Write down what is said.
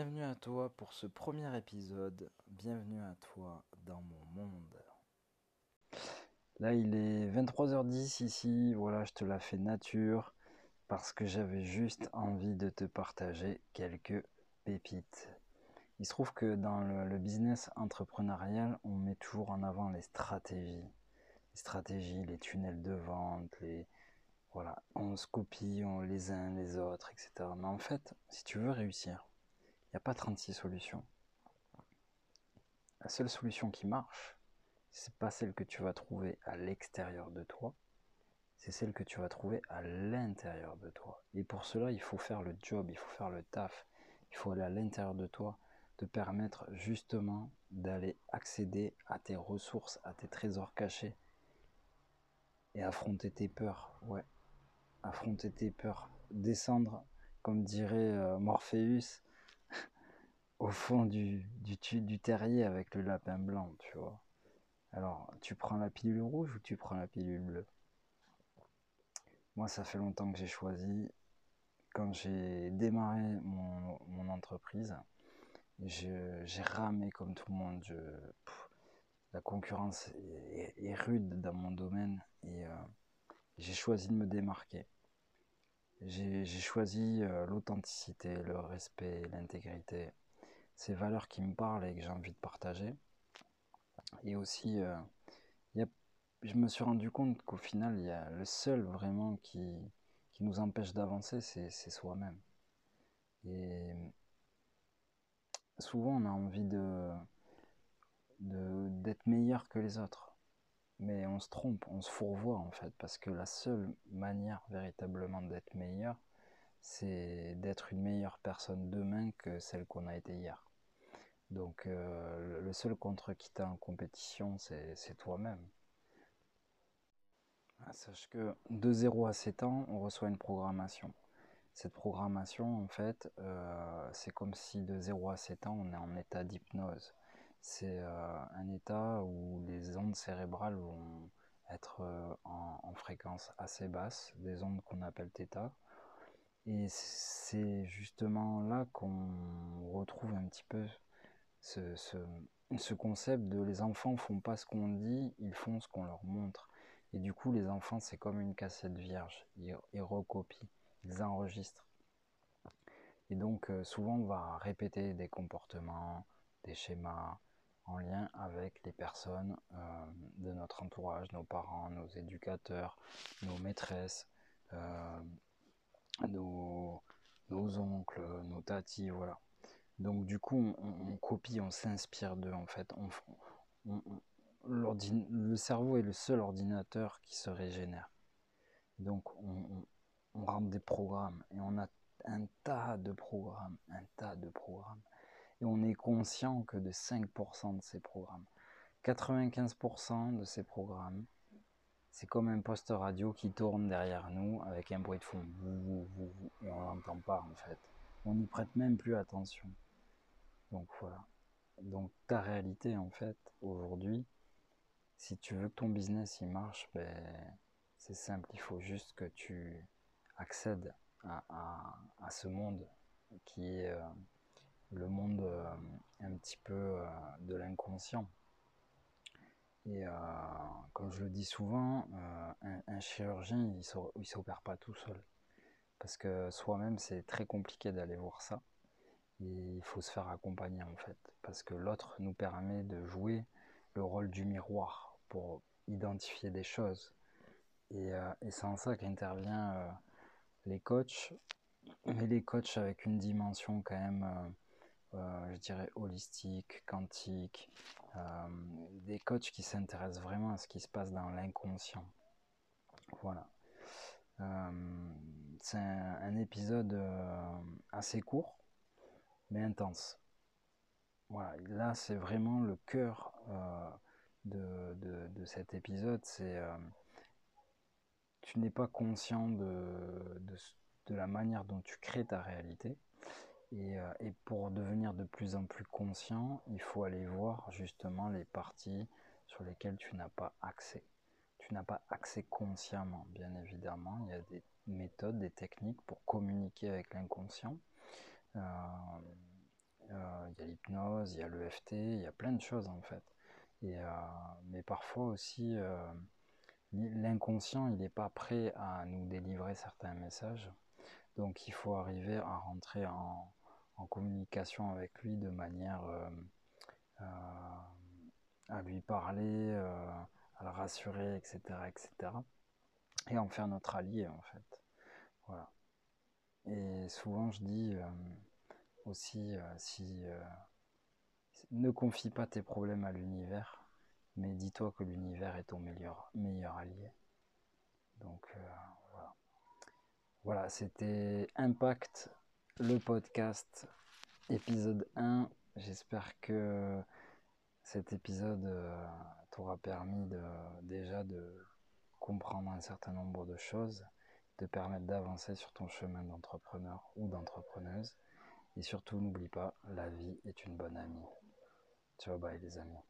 Bienvenue à toi pour ce premier épisode. Bienvenue à toi dans mon monde. Là, il est 23h10 ici. Voilà, je te la fais nature parce que j'avais juste envie de te partager quelques pépites. Il se trouve que dans le, business entrepreneurial, on met toujours en avant les stratégies. Les stratégies, les tunnels de vente, les, voilà, on se copie les uns les autres, etc. Mais en fait, si tu veux réussir, n'y a pas 36 solutions. La seule solution qui marche, c'est pas celle que tu vas trouver à l'extérieur de toi, c'est celle que tu vas trouver à l'intérieur de toi. Et pour cela, il faut faire le job, il faut faire le taf, il faut aller à l'intérieur de toi, te permettre justement d'aller accéder à tes ressources, à tes trésors cachés et affronter tes peurs. Ouais, affronter tes peurs, descendre, comme dirait euh, Morpheus, au fond du, du, du terrier avec le lapin blanc, tu vois. Alors, tu prends la pilule rouge ou tu prends la pilule bleue? Moi, ça fait longtemps que j'ai choisi. Quand j'ai démarré mon, entreprise, j'ai ramé comme tout le monde. La concurrence est, rude dans mon domaine et euh, j'ai choisi de me démarquer. J'ai choisi euh, l'authenticité, le respect, l'intégrité ces valeurs qui me parlent et que j'ai envie de partager. Et aussi, euh, je me suis rendu compte qu'au final, il y a le seul vraiment qui, qui nous empêche d'avancer, c'est soi-même. Et souvent, on a envie de d'être meilleur que les autres. Mais on se trompe, on se fourvoie en fait, parce que la seule manière véritablement d'être meilleur, c'est d'être une meilleure personne demain que celle qu'on a été hier. Donc euh, le seul contre qui t'a en compétition, c'est toi-même. Ah, sache que de 0 à 7 ans, on reçoit une programmation. Cette programmation, en fait, euh, c'est comme si de 0 à 7 ans, on est en état d'hypnose. C'est euh, un état où les ondes cérébrales vont être en, en, fréquence assez basse, des ondes qu'on appelle θ. Et c'est justement là qu'on retrouve un petit peu ce, ce, concept de les enfants font pas ce qu'on dit, ils font ce qu'on leur montre. Et du coup, les enfants, c'est comme une cassette vierge. Ils, recopient, ils enregistrent. Et donc, euh, souvent, on va répéter des comportements, des schémas en lien avec les personnes euh, de notre entourage, nos parents, nos éducateurs, nos maîtresses, euh, nos, nos oncles, nos tatis, voilà. Donc du coup, on, copie, on s'inspire d'eux en fait. le cerveau est le seul ordinateur qui se régénère. Donc on, rentre des programmes et on a un tas de programmes, un tas de programmes. Et on est conscient que de 5% de ces programmes. 95% de ces programmes, c'est comme un poste radio qui tourne derrière nous avec un bruit de fond. Et on l'entend pas en fait. On n'y prête même plus attention. Donc voilà. Donc ta réalité en fait aujourd'hui, si tu veux que ton business il marche, ben, c'est simple, il faut juste que tu accèdes à, ce monde qui est euh, le monde euh, un petit peu euh, de l'inconscient. Et comme je le dis souvent, un, chirurgien il ne s'opère pas tout seul. Parce que soi-même c'est très compliqué d'aller voir ça il faut se faire accompagner en fait, parce que l'autre nous permet de jouer le rôle du miroir pour identifier des choses. Et, euh, c'est en ça qu'intervient euh, les coachs, mais les coachs avec une dimension quand même, euh, je dirais, holistique, quantique, des coachs qui s'intéressent vraiment à ce qui se passe dans l'inconscient. Voilà. c'est un, épisode assez court, mais intense. Voilà, là c'est vraiment le cœur euh, de, cet épisode, c'est euh, tu n'es pas conscient de, de, la manière dont tu crées ta réalité. Et, euh, et, pour devenir de plus en plus conscient, il faut aller voir justement les parties sur lesquelles tu n'as pas accès. Tu n'as pas accès consciemment, bien évidemment. Il y a des méthodes, des techniques pour communiquer avec l'inconscient. Euh, il y a l'hypnose, il y a l'EFT, il y a plein de choses en fait. Et, mais parfois aussi, l'inconscient, il n'est pas prêt à nous délivrer certains messages. Donc il faut arriver à rentrer en, communication avec lui de manière à lui parler, à le rassurer, etc., etc. Et en faire notre allié en fait. Voilà. Et souvent je dis aussi si ne confie pas tes problèmes à l'univers, mais dis-toi que l'univers est ton meilleur, meilleur allié. Donc voilà. Voilà, c'était Impact, le podcast, épisode 1. J'espère que cet épisode euh, t'aura permis de, déjà de comprendre un certain nombre de choses, de permettre d'avancer sur ton chemin d'entrepreneur ou d'entrepreneuse. Et surtout, n'oublie pas, la vie est une bonne amie. Ciao, bye les amis.